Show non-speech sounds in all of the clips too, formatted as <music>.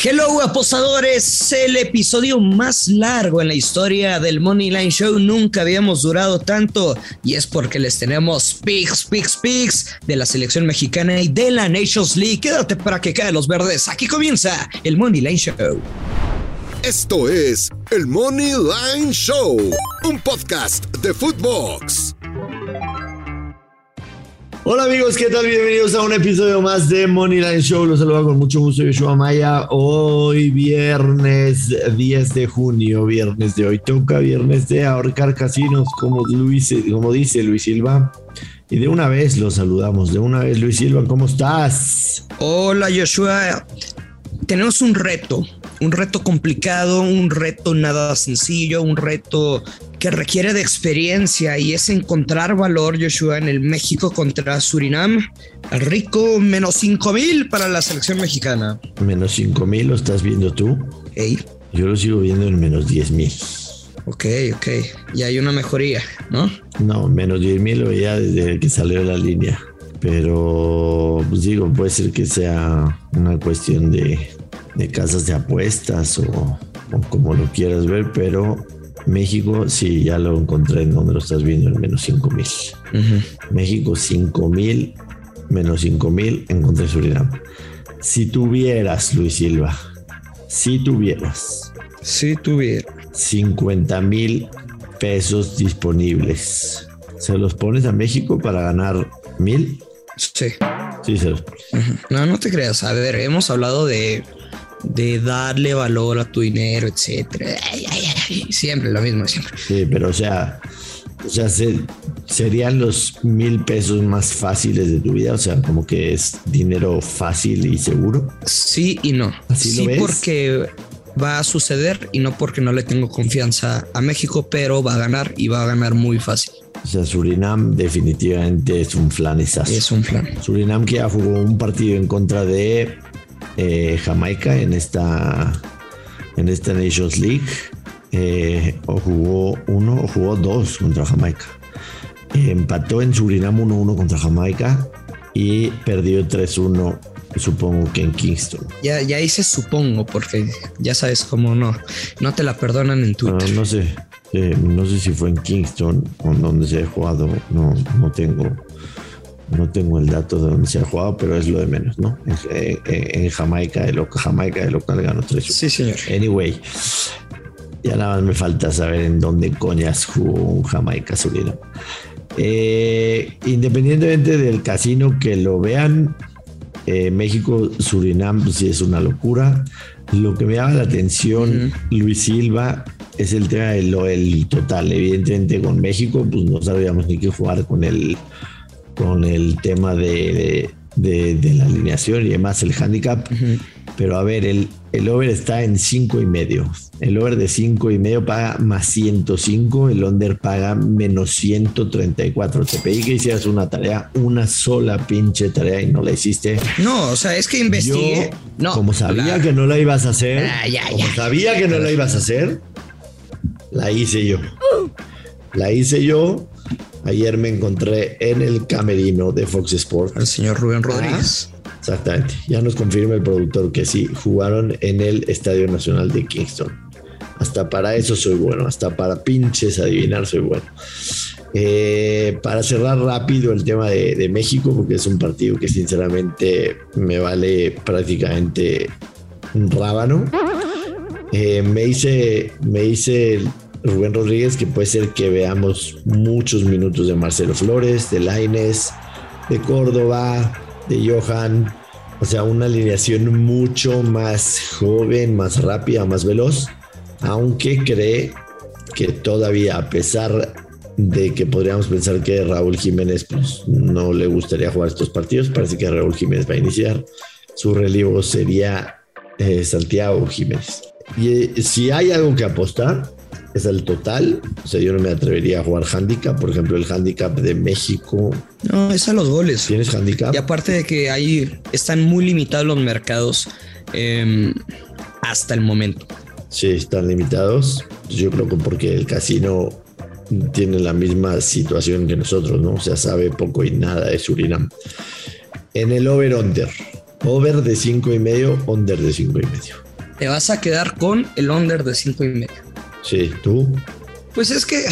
Hello apostadores, el episodio más largo en la historia del Money Line Show. Nunca habíamos durado tanto y es porque les tenemos picks, picks, picks de la selección mexicana y de la Nations League. Quédate para que caen los verdes. Aquí comienza el Money Line Show. Esto es el Money Line Show, un podcast de Footbox. Hola amigos, ¿qué tal? Bienvenidos a un episodio más de Moneyline Show. Los saludo con mucho gusto, Yoshua Maya. Hoy viernes 10 de junio, viernes de hoy toca, viernes de ahorcar casinos, como, Luis, como dice Luis Silva. Y de una vez los saludamos, de una vez Luis Silva, ¿cómo estás? Hola Joshua, tenemos un reto, un reto complicado, un reto nada sencillo, un reto que requiere de experiencia y es encontrar valor, Joshua, en el México contra Surinam. Rico, menos 5 mil para la selección mexicana. Menos 5 mil lo estás viendo tú. Hey. Yo lo sigo viendo en menos 10 mil. Ok, ok. Y hay una mejoría, ¿no? No, menos 10 mil lo veía desde que salió la línea. Pero, pues digo, puede ser que sea una cuestión de, de casas de apuestas o, o como lo quieras ver, pero México, sí, ya lo encontré en donde lo estás viendo, en menos 5 mil. México 5 mil, menos 5 mil, encontré Surinam. Si tuvieras, Luis Silva, si tuvieras. Si tuviera. 50 mil pesos disponibles. ¿Se los pones a México para ganar mil? Sí. Sí, se los pones. No, no te creas. A ver, hemos hablado de de darle valor a tu dinero, etcétera. Siempre lo mismo, siempre. Sí, pero o sea, o sea, serían los mil pesos más fáciles de tu vida, o sea, como que es dinero fácil y seguro. Sí y no. ¿Así sí, lo ves? porque va a suceder y no porque no le tengo confianza a México, pero va a ganar y va a ganar muy fácil. O sea, Surinam definitivamente es un flanizazo. Es un flan. Surinam que ya jugó un partido en contra de eh, Jamaica en esta, en esta Nations League. Eh, o jugó uno o jugó dos contra Jamaica. Empató en Surinam 1-1 contra Jamaica y perdió 3-1, supongo que en Kingston. Ya, ya hice supongo, porque ya sabes cómo no, no te la perdonan en No, Twitter. no sé, eh, no sé si fue en Kingston o en donde se ha jugado, no, no tengo. No tengo el dato de dónde se ha jugado, pero es lo de menos, ¿no? En, en- en Jamaica, de local, Jamaica de local ganó 3 Sí, señor. Anyway, ya nada más me falta saber en dónde coñas jugó un Jamaica Surinam. Eh, independientemente del casino que lo vean, eh, México Surinam pues, sí es una locura. Lo que me llama la atención, Luis Silva, es el tema del el total. Evidentemente con México, pues no sabíamos ni qué jugar con el, con el tema de, de- de la alineación y demás, el handicap. Pero a ver, el, el over está en cinco y medio. El over de cinco y medio paga más 105, el under paga menos 134. Te pedí que hicieras una tarea, una sola pinche tarea y no la hiciste. No, o sea, es que investigué. Yo, no, como sabía la- que no la ibas a hacer, Ah, ya, como ya. sabía que no la ibas a hacer, la hice yo. La hice yo. Ayer me encontré en el camerino de Fox Sports. al señor Rubén Rodríguez. Exactamente. Ya nos confirma el productor que sí, jugaron en el Estadio Nacional de Kingston. Hasta para eso soy bueno, hasta para pinches adivinar soy bueno. Eh, para cerrar rápido el tema de, de México, porque es un partido que sinceramente me vale prácticamente un rábano. Eh, me hice, me hice Rubén Rodríguez que puede ser que veamos muchos minutos de Marcelo Flores, de Laines, de Córdoba, de Johan. O sea, una alineación mucho más joven, más rápida, más veloz. Aunque cree que todavía, a pesar de que podríamos pensar que Raúl Jiménez pues, no le gustaría jugar estos partidos, parece que Raúl Jiménez va a iniciar. Su relevo sería eh, Santiago Jiménez. Y eh, si hay algo que apostar, es el total. O sea, yo no me atrevería a jugar handicap. Por ejemplo, el handicap de México. No, es a los goles. ¿Tienes handicap? Y aparte de que ahí están muy limitados los mercados eh, hasta el momento. Sí, están limitados. Yo creo que porque el casino tiene la misma situación que nosotros, ¿no? O sea, sabe poco y nada de Surinam. En el over-under. Over de 5 y medio, under de 5 y medio. te vas a quedar con el under de cinco y medio. Sí, tú. Pues es que,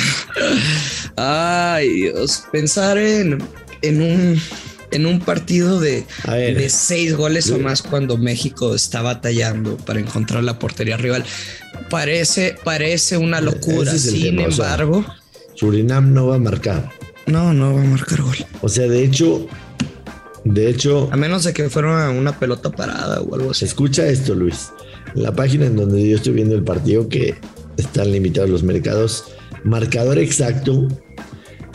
ay Dios, pensar en, en un en un partido de, de seis goles o más cuando México está batallando para encontrar la portería rival. Parece, parece una locura. Sin embargo, Surinam no va a marcar. No, no va a marcar gol. O sea, de hecho, de hecho. A menos de que fuera una pelota parada o algo así. Escucha esto, Luis. La página en donde yo estoy viendo el partido, que están limitados los mercados, marcador exacto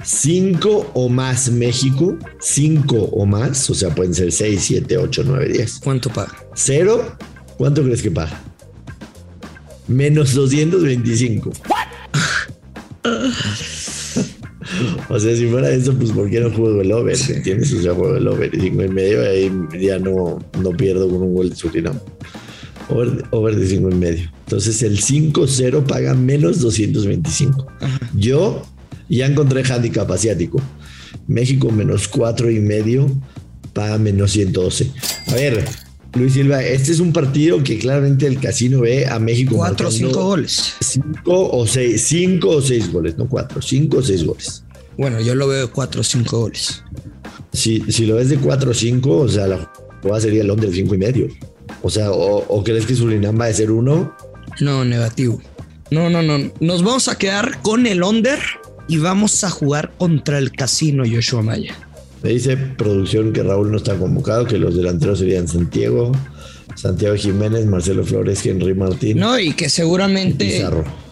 5 o más México, 5 o más, o sea, pueden ser 6, 7, 8, 9, 10. ¿Cuánto paga? Cero, ¿cuánto crees que paga? Menos 225. <laughs> o sea, si fuera eso, pues ¿por qué no juego el over? ¿Entiendes? O sea, juego el over y 5 y medio, ahí ya no, no pierdo con un gol de Surinam. Over, over de 5 y medio. Entonces el 5-0 paga menos 225. Yo ya encontré handicap asiático. México menos cuatro y medio para menos 112. A ver, Luis Silva, este es un partido que claramente el casino ve a México. Cuatro o cinco goles. Cinco o seis, cinco o seis goles, no cuatro, cinco o seis goles. Bueno, yo lo veo de cuatro o cinco goles. Si, si lo ves de cuatro o cinco, o sea, la jugada sería de cinco y medio. O sea, o, crees que Surinam va a ser uno? No, negativo. No, no, no. Nos vamos a quedar con el under y vamos a jugar contra el casino Joshua Maya. Me dice producción que Raúl no está convocado, que los delanteros serían Santiago, Santiago Jiménez, Marcelo Flores, Henry Martín. No, y que seguramente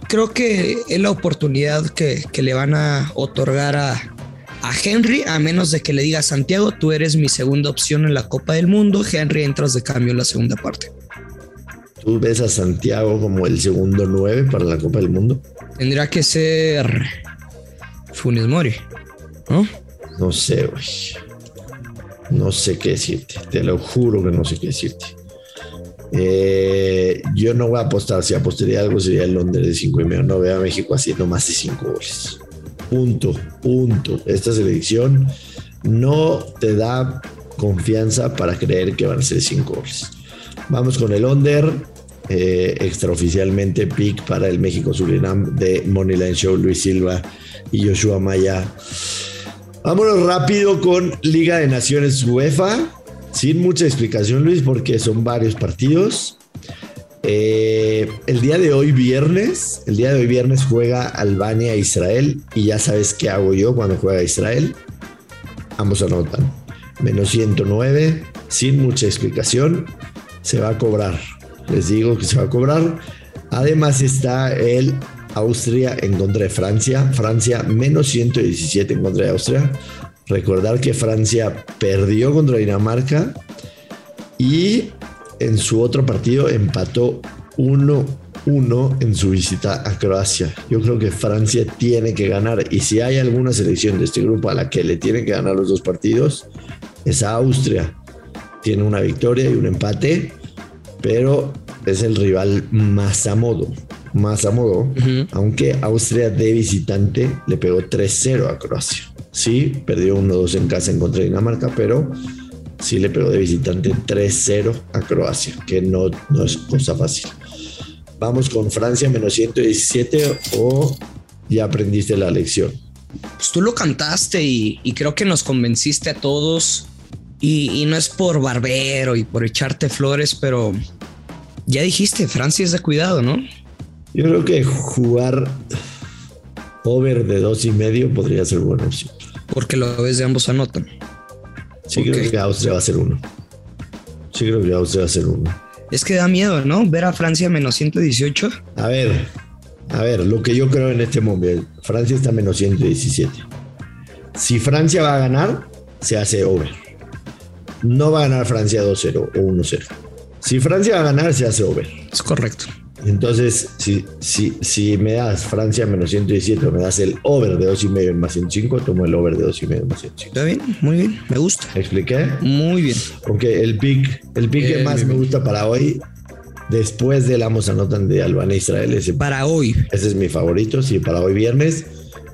creo que es la oportunidad que, le van a otorgar a, a Henry, a menos de que le diga Santiago, tú eres mi segunda opción en la Copa del Mundo, Henry entras de cambio en la segunda parte. ¿Tú ves a Santiago como el segundo nueve para la Copa del Mundo? Tendría que ser Funes Mori, ¿no? No sé, güey. No sé qué decirte. Te lo juro que no sé qué decirte. Eh, yo no voy a apostar. Si apostaría algo sería el Londres de 5 y medio. No veo a México haciendo más de 5 goles. Punto, punto. Esta selección no te da confianza para creer que van a ser 5 goles. Vamos con el under. Eh, extraoficialmente pick para el México Surinam de Moneyline Show Luis Silva y Joshua Maya. Vámonos rápido con Liga de Naciones UEFA, sin mucha explicación Luis, porque son varios partidos. Eh, el día de hoy viernes, el día de hoy viernes juega Albania Israel y ya sabes qué hago yo cuando juega Israel. Ambos anotan. Menos 109, sin mucha explicación, se va a cobrar. Les digo que se va a cobrar. Además está el Austria en contra de Francia. Francia menos 117 en contra de Austria. Recordar que Francia perdió contra Dinamarca y en su otro partido empató 1-1 en su visita a Croacia. Yo creo que Francia tiene que ganar y si hay alguna selección de este grupo a la que le tiene que ganar los dos partidos, es a Austria. Tiene una victoria y un empate, pero es el rival más a modo más a modo, aunque Austria de visitante le pegó 3-0 a Croacia. Sí, perdió 1-2 en casa en contra de Dinamarca, pero sí le pegó de visitante 3-0 a Croacia, que no, no es cosa fácil. Vamos con Francia menos 117 o ya aprendiste la lección. Pues tú lo cantaste y, creo que nos convenciste a todos. Y, y, no es por barbero y por echarte flores, pero ya dijiste, Francia es de cuidado, ¿no? Yo creo que jugar over de dos y medio podría ser buena opción. Porque lo ves de ambos anotan. Sí, creo que Austria va a ser uno. Sí, creo que Austria va a ser uno. Es que da miedo, ¿no? Ver a Francia menos 118. A ver, a ver, lo que yo creo en este momento, Francia está menos 117. Si Francia va a ganar, se hace over. No va a ganar Francia 2-0 o 1-0. Si Francia va a ganar, se hace over. Es correcto. Entonces, si, si, si me das Francia menos 117 me das el over de 2,5 en más 105, tomo el over de 2,5 en más 105. Está bien, muy bien, me gusta. ¿Me expliqué? Muy bien. Ok, el pick, el pick que más me gusta para hoy, después del Amos Anotan de Albania e Israel, ese, para hoy. Ese es mi favorito, sí, para hoy viernes,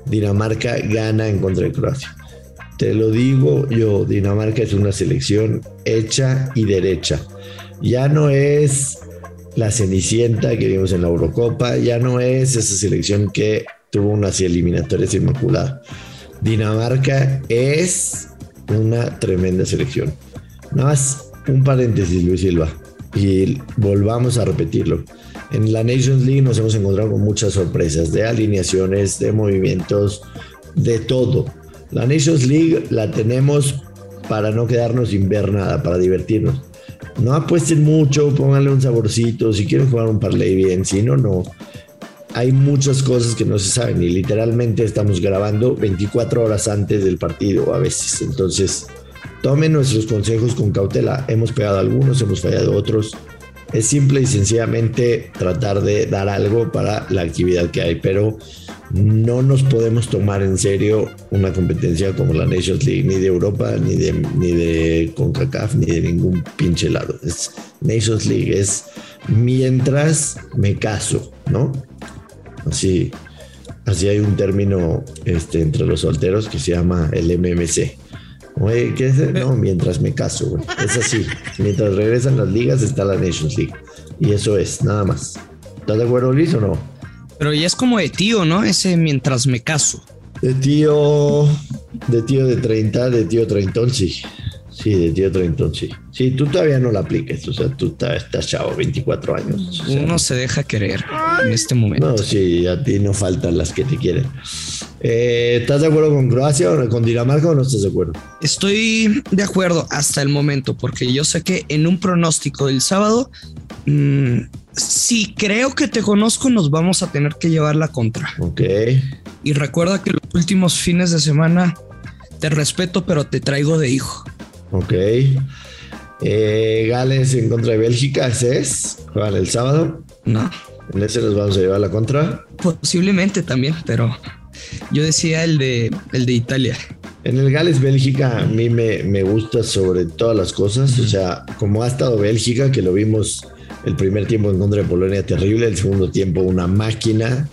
Dinamarca gana en contra de Croacia. Te lo digo yo, Dinamarca es una selección hecha y derecha. Ya no es la Cenicienta que vimos en la Eurocopa, ya no es esa selección que tuvo unas eliminatorias inmaculadas. Dinamarca es una tremenda selección. Nada más un paréntesis, Luis Silva, y volvamos a repetirlo. En la Nations League nos hemos encontrado con muchas sorpresas de alineaciones, de movimientos, de todo. La Nations League la tenemos para no quedarnos sin ver nada, para divertirnos. No apuesten mucho, pónganle un saborcito, si quieren jugar un parlay bien, si no, no. Hay muchas cosas que no se saben y literalmente estamos grabando 24 horas antes del partido a veces. Entonces, tomen nuestros consejos con cautela. Hemos pegado algunos, hemos fallado otros. Es simple y sencillamente tratar de dar algo para la actividad que hay, pero no nos podemos tomar en serio una competencia como la Nations League, ni de Europa, ni de, ni de CONCACAF, ni de ningún pinche lado. Es Nations League, es mientras me caso, ¿no? Así, así hay un término este, entre los solteros que se llama el MMC. Oye, ¿qué es? No, mientras me caso, güey. Es así. Mientras regresan las ligas está la Nations League. Y eso es, nada más. ¿Estás de acuerdo, Luis, o no? Pero ya es como de tío, ¿no? Ese mientras me caso. De tío, de tío de 30, de tío treintón, sí. Sí, de tío treintón, sí. Sí, tú todavía no la apliques, o sea, tú estás chavo, 24 años. Uno se deja querer en este momento. No, sí, a ti no faltan las que te quieren. Eh, ¿Estás de acuerdo con Croacia o con Dinamarca o no estás de acuerdo? Estoy de acuerdo hasta el momento, porque yo sé que en un pronóstico del sábado mmm, si creo que te conozco, nos vamos a tener que llevar la contra. Ok. Y recuerda que los últimos fines de semana te respeto, pero te traigo de hijo. Ok. Eh, Gales en contra de Bélgica, ¿ese es? ¿Juegan el sábado? No. ¿En ese nos vamos a llevar la contra? Posiblemente también, pero yo decía el de, el de Italia. En el Gales Bélgica a mí me, me gusta sobre todas las cosas, o sea, como ha estado Bélgica, que lo vimos el primer tiempo en contra de Polonia terrible, el segundo tiempo una máquina.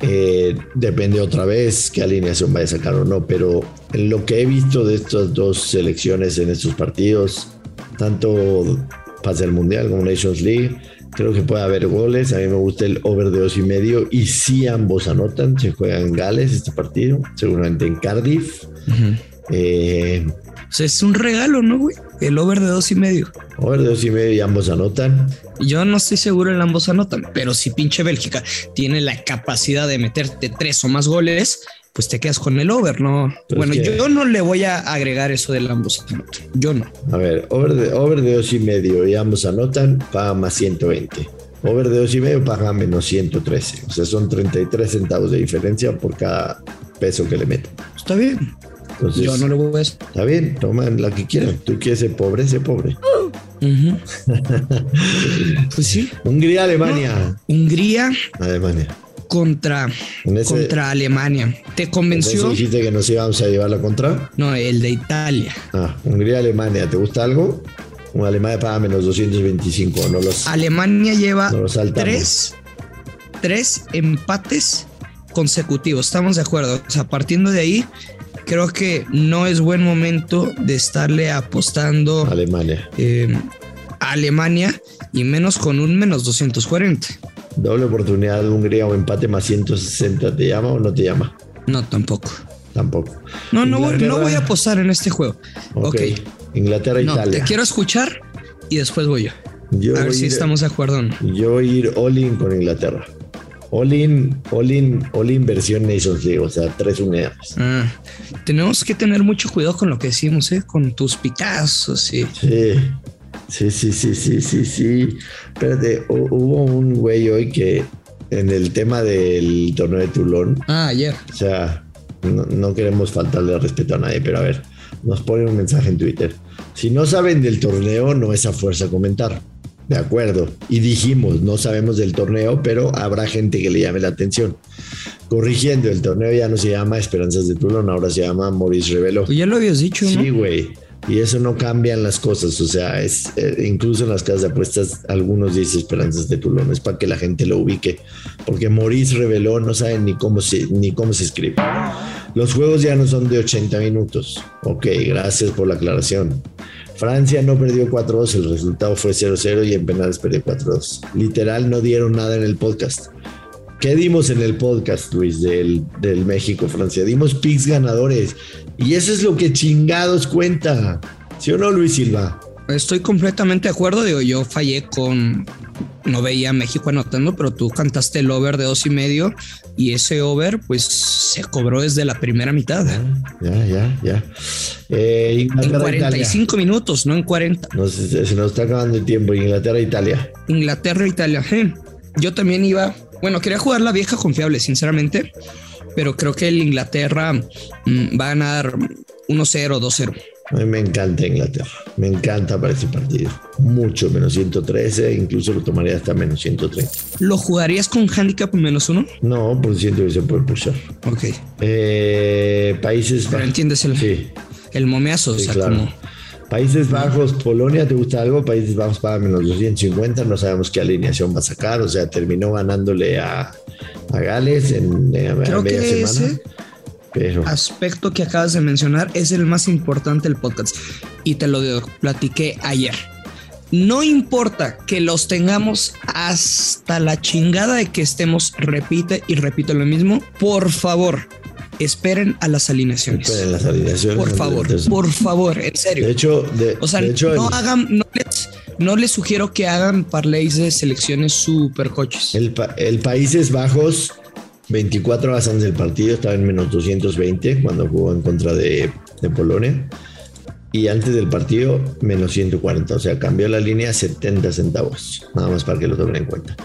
Eh, depende otra vez qué alineación vaya a sacar o no, pero en lo que he visto de estas dos selecciones en estos partidos, tanto pase al Mundial como Nations League, creo que puede haber goles. A mí me gusta el over de dos y medio y si ambos anotan. Se juega en Gales este partido, seguramente en Cardiff. eh, o sea, es un regalo, ¿no, güey? El over de dos y medio. Over de dos y medio y ambos anotan. Yo no estoy seguro en ambos anotan, pero si pinche Bélgica tiene la capacidad de meterte tres o más goles, pues te quedas con el over, ¿no? bueno, yo no le voy a agregar eso del ambos anotan. Yo no. A ver, over de, over de dos y medio y ambos anotan, paga más 120. Over de dos y medio paga menos 113. O sea, son 33 centavos de diferencia por cada peso que le meto. Está bien. Entonces, yo no lo voy a hacer. Está bien, toman la que quieran. Tú quieres ser pobre, sé pobre. Uh -huh. pues sí. <laughs> Hungría, Alemania. No. Hungría. Alemania. Contra, ese, contra Alemania. ¿Te convenció? dijiste que nos íbamos a llevar la contra? No, el de Italia. Ah, Hungría, Alemania. ¿Te gusta algo? Un Alemania paga menos 225. No los, Alemania lleva no los tres, tres empates consecutivos. Estamos de acuerdo. O sea, partiendo de ahí, creo que no es buen momento de estarle apostando Alemania. Eh, a Alemania y menos con un menos 240. Doble oportunidad de Hungría o empate más 160. ¿Te llama o no te llama? No, tampoco. Tampoco. No, no voy, no voy, a apostar en este juego. Ok. okay. Inglaterra, no, Italia. Te quiero escuchar y después voy yo. yo a ver si ir, estamos de acuerdo o no. Yo voy a ir all in con Inglaterra. All in, all in, all in versión Nations League, o sea, tres unidades. Ah, tenemos que tener mucho cuidado con lo que decimos, ¿eh? Con tus picazos, sí. Sí, sí, sí, sí, sí, sí, sí. Espérate, hubo un güey hoy que en el tema del torneo de Toulon. Ah, ayer. O sea, no, no queremos faltarle respeto a nadie, pero a ver, nos ponen un mensaje en Twitter. Si no saben del torneo, no es a fuerza comentar. De acuerdo. Y dijimos, no sabemos del torneo, pero habrá gente que le llame la atención. Corrigiendo, el torneo ya no se llama Esperanzas de Toulon, ahora se llama Maurice Revelo. Pues ya lo habías dicho, ¿no? Sí, güey. Y eso no cambian las cosas. O sea, es eh, incluso en las casas de apuestas, algunos dicen Esperanzas de Toulon. Es para que la gente lo ubique. Porque Maurice Reveló no saben ni cómo se, ni cómo se escribe. Los juegos ya no son de 80 minutos. Ok, gracias por la aclaración. Francia no perdió 4-2, el resultado fue 0-0 y en penales perdió 4-2. Literal, no dieron nada en el podcast. ¿Qué dimos en el podcast, Luis, del, del México-Francia? Dimos picks ganadores. Y eso es lo que chingados cuenta. ¿Sí o no, Luis Silva? Estoy completamente de acuerdo. Digo, yo fallé con. No veía a México anotando, pero tú cantaste el over de dos y medio y ese over, pues se cobró desde la primera mitad. Ya, ya, ya. Eh, en 45 minutos, no en 40. se, nos está acabando el tiempo. Inglaterra-Italia. Inglaterra-Italia. Yo también iba. Bueno, quería jugar la vieja confiable, sinceramente, pero creo que el Inglaterra mm, va a ganar 1-0, 2-0. A mí me encanta Inglaterra, me encanta para ese partido. Mucho, menos 113, incluso lo tomaría hasta menos 130. ¿Lo jugarías con handicap menos uno? No, por siento que se puede pushar. Ok. Eh, países Pero entiendes el, sí. el momeazo, o sea, como... Países Bajos, Polonia, ¿te gusta algo? Países Bajos para menos 250, no sabemos qué alineación va a sacar, o sea, terminó ganándole a, a Gales en, en media semana. Pero... aspecto que acabas de mencionar es el más importante del podcast y te lo platiqué ayer. No importa que los tengamos hasta la chingada de que estemos, repite y repite lo mismo, por favor, esperen a las alineaciones. Esperen las alineaciones. Por favor, por favor, en serio. De hecho, o sea, no hagan, no les, sugiero que hagan parlays de selecciones super coches. El, el Países Bajos 24 horas antes del partido estaba en menos 220 cuando jugó en contra de, Polonia. Y antes del partido, menos 140. O sea, cambió la línea 70 centavos. Nada más para que lo tomen en cuenta.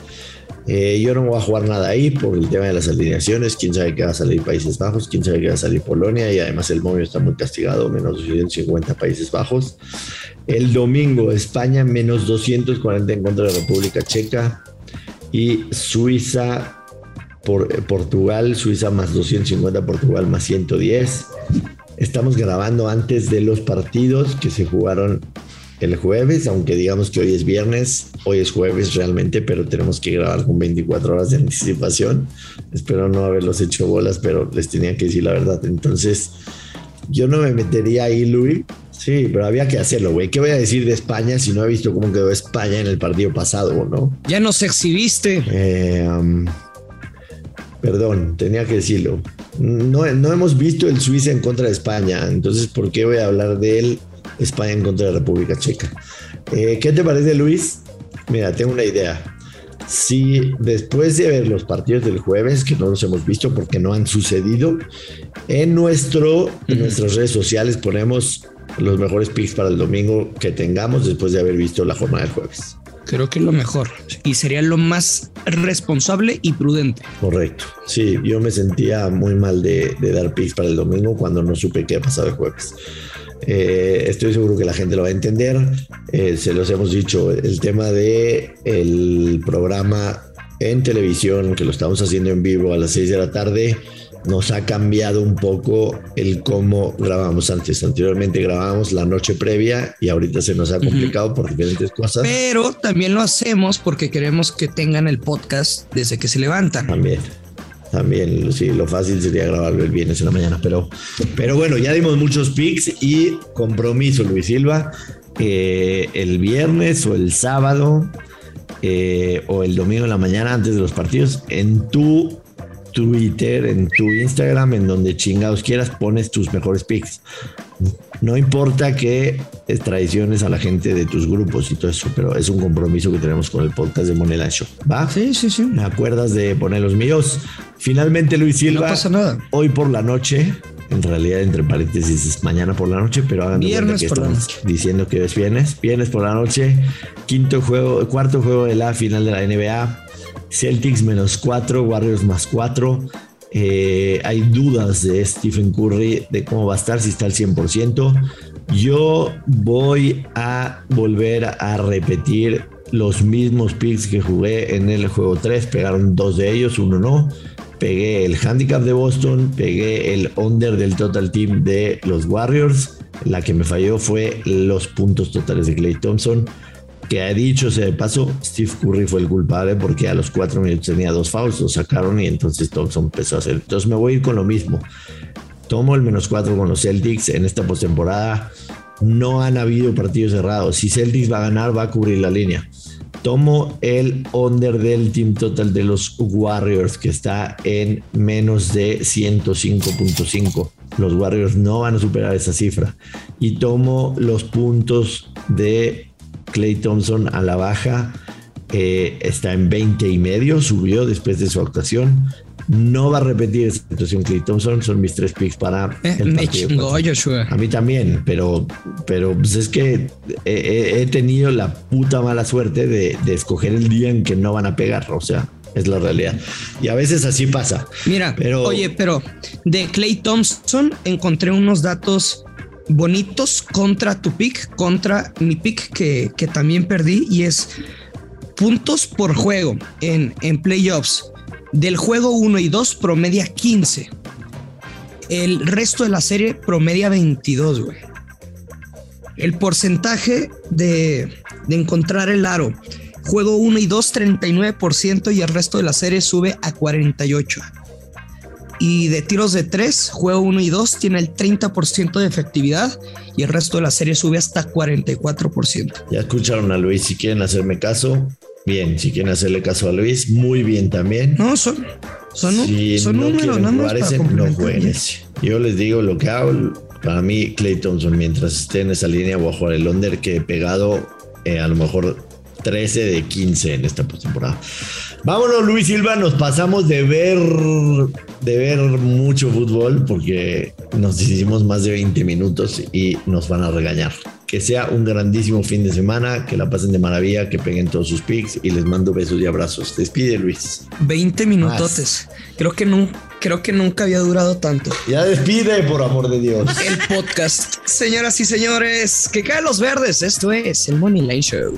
Eh, yo no voy a jugar nada ahí por el tema de las alineaciones. Quién sabe qué va a salir Países Bajos, quién sabe qué va a salir Polonia. Y además el móvil está muy castigado, menos 250 Países Bajos. El domingo, España, menos 240 en contra de la República Checa. Y Suiza por, eh, Portugal, Suiza más 250, Portugal más 110. Estamos grabando antes de los partidos que se jugaron el jueves, aunque digamos que hoy es viernes, hoy es jueves realmente, pero tenemos que grabar con 24 horas de anticipación. Espero no haberlos hecho bolas, pero les tenía que decir la verdad. Entonces, yo no me metería ahí, Luis. Sí, pero había que hacerlo, güey. ¿Qué voy a decir de España si no he visto cómo quedó España en el partido pasado, no? Ya nos exhibiste. Eh, um, Perdón, tenía que decirlo. No, no hemos visto el Suiza en contra de España, entonces ¿por qué voy a hablar de él España en contra de la República Checa? Eh, ¿Qué te parece, Luis? Mira, tengo una idea. Si después de ver los partidos del jueves, que no los hemos visto porque no han sucedido, en, nuestro, en nuestras redes sociales ponemos los mejores picks para el domingo que tengamos después de haber visto la jornada del jueves. Creo que es lo mejor y sería lo más responsable y prudente. Correcto. Sí, yo me sentía muy mal de, dar picks para el domingo cuando no supe qué ha pasado el jueves. Eh, estoy seguro que la gente lo va a entender. Eh, se los hemos dicho, el tema de el programa en televisión que lo estamos haciendo en vivo a las 6 de la tarde nos ha cambiado un poco el cómo grabamos antes. Anteriormente grabábamos la noche previa y ahorita se nos ha complicado por diferentes cosas. Pero también lo hacemos porque queremos que tengan el podcast desde que se levantan. También. También, sí, lo fácil sería grabarlo el viernes en la mañana, pero, pero bueno, ya dimos muchos pics y compromiso, Luis Silva, eh, el viernes o el sábado eh, o el domingo en la mañana antes de los partidos en tu Twitter, en tu Instagram, en donde chingados quieras, pones tus mejores picks. No importa que traiciones a la gente de tus grupos y todo eso, pero es un compromiso que tenemos con el podcast de Monela Show. ¿Va? Sí, sí, sí. ¿Me acuerdas de poner los míos? Finalmente, Luis Silva. No pasa nada. Hoy por la noche, en realidad, entre paréntesis, es mañana por la noche, pero hagan viernes que por la noche. diciendo que es viernes. Viernes por la noche, quinto juego, cuarto juego de la final de la NBA Celtics menos 4, Warriors más 4. Eh, hay dudas de Stephen Curry de cómo va a estar, si está al 100%. Yo voy a volver a repetir los mismos picks que jugué en el juego 3. Pegaron dos de ellos, uno no. Pegué el handicap de Boston, pegué el under del total team de los Warriors. La que me falló fue los puntos totales de Clay Thompson que ha dicho sea de paso, Steve Curry fue el culpable porque a los cuatro minutos tenía dos fouls, lo sacaron y entonces Thompson empezó a hacer. Entonces me voy a ir con lo mismo. Tomo el menos cuatro con los Celtics en esta postemporada. no han habido partidos cerrados. Si Celtics va a ganar, va a cubrir la línea. Tomo el under del team total de los Warriors, que está en menos de 105.5. Los Warriors no van a superar esa cifra. Y tomo los puntos de Clay Thompson a la baja. Eh, está en 20 y medio, subió después de su actuación. No va a repetir esa situación Clay Thompson. Son mis tres picks para eh, el Me chingó Joshua. A mí también, pero, pero pues es que he, tenido la puta mala suerte de, de, escoger el día en que no van a pegar. O sea, es la realidad. Y a veces así pasa. Mira, pero, oye, pero de Clay Thompson encontré unos datos bonitos contra tu pick, contra mi pick que, que también perdí y es puntos por juego en, en playoffs. Del juego 1 y 2 promedia 15. El resto de la serie promedia 22, güey. El porcentaje de, de encontrar el aro. Juego 1 y 2, 39% y el resto de la serie sube a 48%. Y de tiros de 3, juego 1 y 2 tiene el 30% de efectividad y el resto de la serie sube hasta 44%. Ya escucharon a Luis, si quieren hacerme caso, bien, si quieren hacerle caso a Luis, muy bien también. No, son, son, son no números, no jueguen Yo les digo lo que hago, para mí Clay Thompson, mientras esté en esa línea voy a jugar el under que he pegado eh, a lo mejor 13 de 15 en esta temporada. Vámonos, Luis Silva, nos pasamos de ver, de ver mucho fútbol porque nos hicimos más de 20 minutos y nos van a regañar. Que sea un grandísimo fin de semana, que la pasen de maravilla, que peguen todos sus pics y les mando besos y abrazos. Despide, Luis. 20 minutotes. Creo que no, creo que nunca había durado tanto. Ya despide, por amor de Dios. El podcast. Señoras y señores, que caen los verdes. Esto es el Money Line Show.